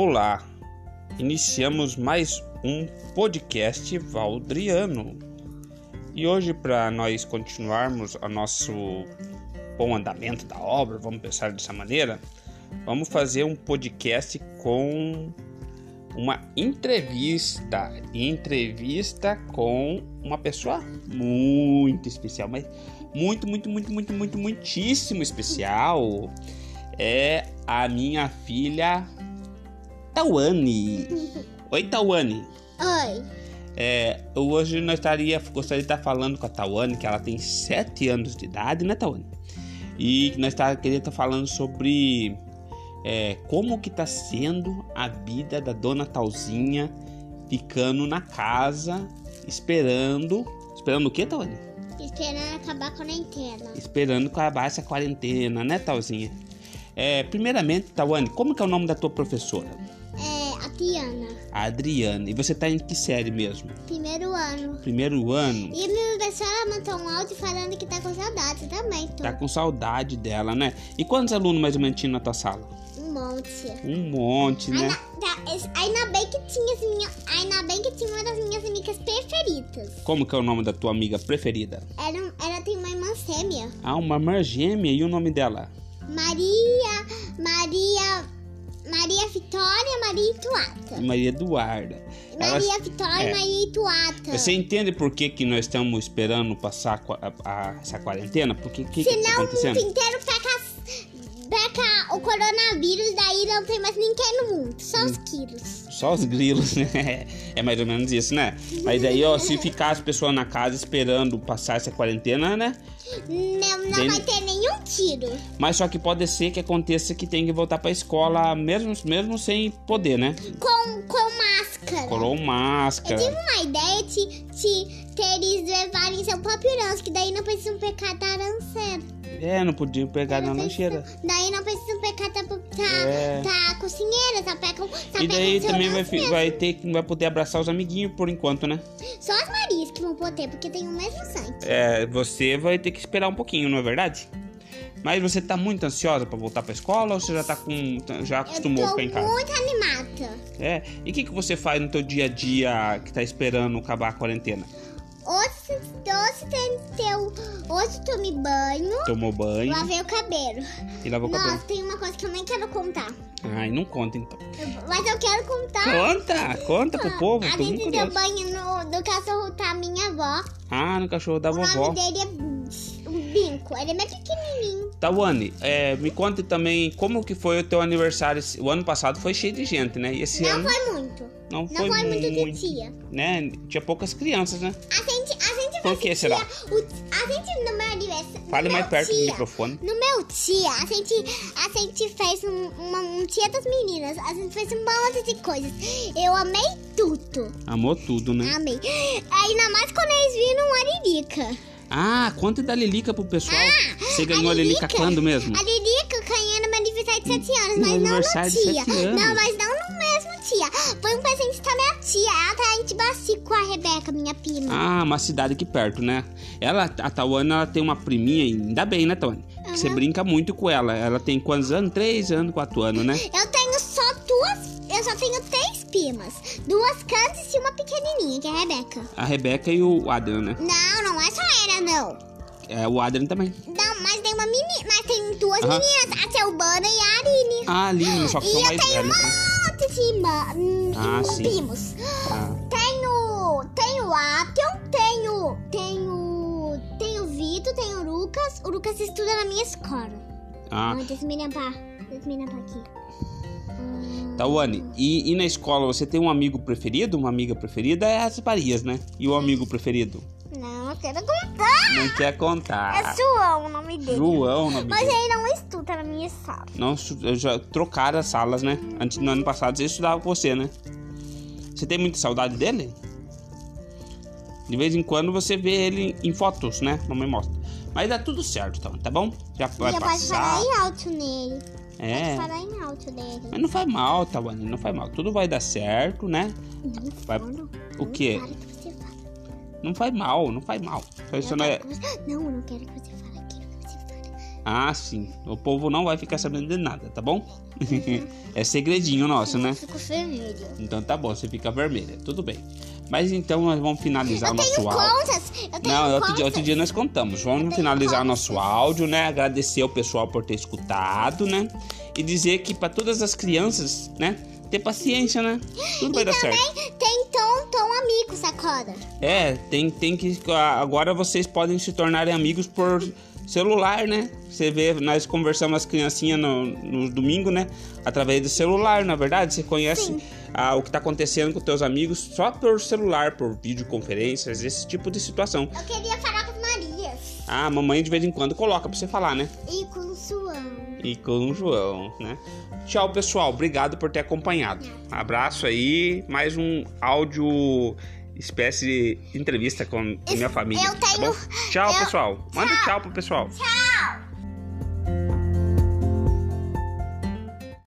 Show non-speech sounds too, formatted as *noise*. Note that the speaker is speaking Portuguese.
Olá, iniciamos mais um podcast Valdriano e hoje, para nós continuarmos o nosso bom andamento da obra, vamos pensar dessa maneira, vamos fazer um podcast com uma entrevista entrevista com uma pessoa muito especial, mas muito, muito, muito, muito, muito, muitíssimo especial. É a minha filha Tawane. *laughs* Oi, Tawane. Oi. É, hoje nós estaria, gostaria de estar falando com a Tawane, que ela tem 7 anos de idade, né, Tawane? E nós tá, queria estar falando sobre é, como que tá sendo a vida da dona Talzinha ficando na casa, esperando. Esperando o que, Tawane? Esperando acabar a quarentena. Esperando acabar essa quarentena, né, Talzinha? É, primeiramente, Tawane, como que é o nome da tua professora? É, a Tiana. A Adriana. E você tá em que série mesmo? Primeiro ano. Primeiro ano? E minha professora mandou um áudio falando que tá com saudade também, tô. Tá com saudade dela, né? E quantos alunos mais ou menos tinha na tua sala? Um monte. Um monte, né? Ainda, bem que tinha as minhas. Ainda bem que tinha uma das minhas amigas preferidas. Como que é o nome da tua amiga preferida? Ela, ela tem uma irmã fêmea. Ah, uma irmã gêmea. E o nome dela? Maria. Maria. Maria Vitória, Maria Ituata. Maria Eduarda. Elas- Maria Vitória é. e Maria Ituata. Você entende por que, que nós estamos esperando passar a a- essa quarentena? Por que que, que tá Senão o mundo inteiro pega, pega o coronavírus, daí não tem mais ninguém no mundo, só Hum. os quilos. Só os grilos, *laughs* né? É mais ou menos isso, né? Mas aí, ó, se ficar as pessoas na casa esperando passar essa quarentena, né? Não, não vai ter nenhum tiro. Mas só que pode ser que aconteça que tem que voltar pra escola mesmo, mesmo sem poder, né? Com, com máscara. Colou Eu máscara. tive uma ideia de, de ter eles levarem seu próprio que daí não precisam pecar da lanceira. É, não podia pegar na Não lancheira. precisam- Daí não precisam pecar da, da, É. da cozinheira, só pegam, só E daí também vai, mesmo. vai ter que vai poder abraçar os amiguinhos por enquanto, né? Só as Marias que vão poder, porque tem o mesmo sangue. É, você vai ter que esperar um pouquinho, não é verdade? Mas você tá muito ansiosa pra voltar pra escola ou você já tá com já acostumou a Eu ficar em tô casa? muito animada. É. E o que que você faz no teu dia a dia que tá esperando acabar a quarentena? Hoje, hoje, tem teu, hoje tomei banho, Tomou banho lavei o cabelo. e lavou o cabelo? Nossa, tem uma coisa que eu nem quero contar. Ai, não conta então. Mas eu quero contar. Conta, conta pro povo, A muito gente deu banho no, do cachorro da minha avó. Ah, no cachorro da o vovó. nome dele é um Binco. Ele é bem pequenininho. Tawane, é, me conte também como que foi o teu aniversário. O ano passado foi cheio de gente, né? E esse Não ano foi muito. não Não foi, foi muito de tia. né? Tinha poucas crianças, né? A gente, a gente Por que tia- será? o- a gente no meu aniversário. Fale mais perto do tia, microfone. No meu tia, a gente, a gente fez um, uma, um dia das meninas. A gente fez um monte de coisas. Eu amei tudo. Amou tudo, né? Amei. Ainda mais quando eles viram a Lilica. Ah, conta da Lilica pro pessoal. Ah, Você ganhou a Lilica, quando mesmo? A Lilica ganhou no meu aniversário de 7 anos, No mas não no tia. 7 anos. Não, mas não no tia. Foi um presente da minha tia. Ela tá de baci com a Rebeca, minha prima. Ah, uma cidade aqui perto, né? Ela, a Tawane, ela tem uma priminha, ainda bem, né, Tawane? Que você brinca muito com ela. Ela tem quantos anos? Três anos, quatro anos, né? Eu tenho só duas. Eu só tenho três primas. Duas grandes e uma pequenininha, que é a Rebeca. A Rebeca e o Adrian, né? Não, não é só ela, não. É, o Adrian também. Não, mas tem uma menina. Mas tem duas Aham. meninas, a Selvana e a Aline. Ah, Aline, só que *gasps* e são eu mais tenho um velhos. né? monte de irmã, hum, Ah, sim. primos. Ah. Tenho. Tenho o Atel, tenho. Tenho. Tenho o Vitor, tenho o Lucas. O Lucas estuda na minha escola. Ah, Ah, deixa eu me limpar. Deixa eu me aqui. Hum, Tawane, e, e na escola você tem um amigo preferido? Uma amiga preferida é as Marias, né? E o amigo preferido? Não, eu quero. Não quer É contar. João o nome dele. João, nome Mas dele. ele não estuda na minha sala. Não, eu já trocaram as salas, né? Antes, no ano passado, ele estudava com você, né? Você tem muita saudade dele? De vez em quando você vê ele em fotos, né? Mamãe mostra. Mas dá tudo certo, então, tá bom? Já vai Já pode passar. falar em alto nele. É. Pode falar em alto dele. Mas não faz mal, Tawane, não faz mal. Tudo vai dar certo, né? Não Vai-. O Não quê? você fala. Não faz mal, não faz mal. Só isso não é. você- Não, eu não quero que você fale aquilo que você. Ah, sim. O povo não vai ficar sabendo de nada, tá bom? *laughs* é segredinho nosso, né? Eu fico vermelho. Então tá bom, você fica vermelha. Tudo bem. Mas então nós vamos finalizar Eu o nosso tenho áudio. contas. Eu tenho Não, outro dia, outro dia nós contamos. Vamos finalizar contas. nosso áudio, né? Agradecer o pessoal por ter escutado, né? E dizer que para todas as crianças, né? Ter paciência, né? Tudo vai E dar certo. tem Tom amigo, sacoda. É, tem, tem que. Agora vocês podem se tornarem amigos por celular, né? Você vê, nós conversamos as criancinhas no, no domingo, né? Através do celular, na verdade. Você conhece ah, o que tá acontecendo com teus amigos só por celular, por videoconferências, esse tipo de situação. Eu queria falar a mamãe de vez em quando coloca pra você falar, né? E com o Suão. E com o João, né? Tchau, pessoal. Obrigado por ter acompanhado. Abraço aí. Mais um áudio espécie de entrevista com a minha família. eu tá tenho- bom? Tchau, eu- pessoal. Manda tchau pro pessoal. Tchau.